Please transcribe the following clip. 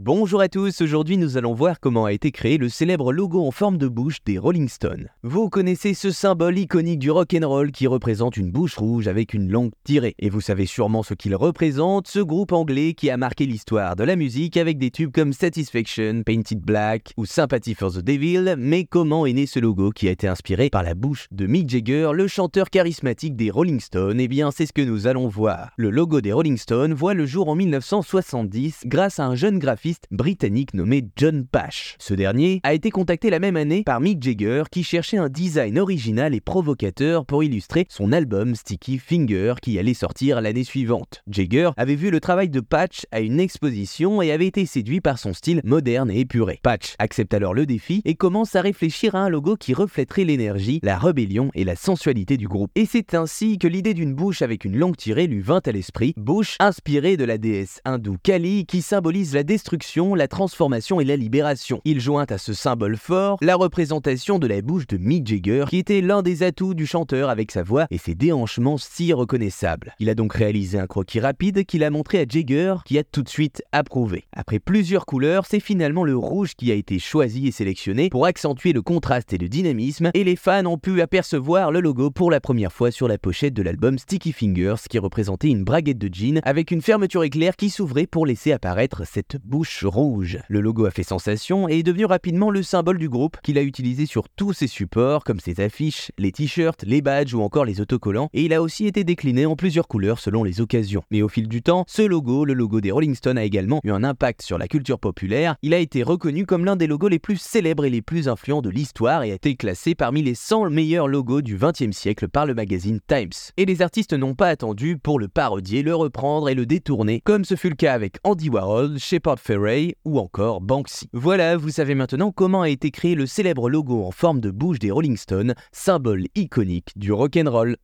Bonjour à tous, aujourd'hui nous allons voir comment a été créé le célèbre logo en forme de bouche des Rolling Stones. Vous connaissez ce symbole iconique du rock'n'roll qui représente une bouche rouge avec une langue tirée. Et vous savez sûrement ce qu'il représente, ce groupe anglais qui a marqué l'histoire de la musique avec des tubes comme Satisfaction, Painted Black ou Sympathy for the Devil. Mais comment est né ce logo qui a été inspiré par la bouche de Mick Jagger, le chanteur charismatique des Rolling Stones? Eh bien c'est ce que nous allons voir. Le logo des Rolling Stones voit le jour en 1970 grâce à un jeune graphiste britannique nommé John Pash. Ce dernier a été contacté la même année par Mick Jagger qui cherchait un design original et provocateur pour illustrer son album Sticky Finger qui allait sortir l'année suivante. Jagger avait vu le travail de Patch à une exposition et avait été séduit par son style moderne et épuré. Patch accepte alors le défi et commence à réfléchir à un logo qui reflèterait l'énergie, la rébellion et la sensualité du groupe. Et c'est ainsi que l'idée d'une bouche avec une langue tirée lui vint à l'esprit, bouche inspirée de la déesse hindoue Kali qui symbolise la destruction la transformation et la libération. Il joint à ce symbole fort la représentation de la bouche de Mick Jagger, qui était l'un des atouts du chanteur avec sa voix et ses déhanchements si reconnaissables. Il a donc réalisé un croquis rapide qu'il a montré à Jagger, qui a tout de suite approuvé. Après plusieurs couleurs, c'est finalement le rouge qui a été choisi et sélectionné pour accentuer le contraste et le dynamisme, et les fans ont pu apercevoir le logo pour la première fois sur la pochette de l'album Sticky Fingers, qui représentait une braguette de jean avec une fermeture éclair qui s'ouvrait pour laisser apparaître cette bouche rouge. Le logo a fait sensation et est devenu rapidement le symbole du groupe qu'il a utilisé sur tous ses supports comme ses affiches, les t-shirts, les badges ou encore les autocollants et il a aussi été décliné en plusieurs couleurs selon les occasions. Mais au fil du temps, ce logo, le logo des Rolling Stones a également eu un impact sur la culture populaire. Il a été reconnu comme l'un des logos les plus célèbres et les plus influents de l'histoire et a été classé parmi les 100 meilleurs logos du 20e siècle par le magazine Times. Et les artistes n'ont pas attendu pour le parodier, le reprendre et le détourner, comme ce fut le cas avec Andy Warhol, Shepard Fairey ou encore Banksy. Voilà, vous savez maintenant comment a été créé le célèbre logo en forme de bouche des Rolling Stones, symbole iconique du rock'n'roll.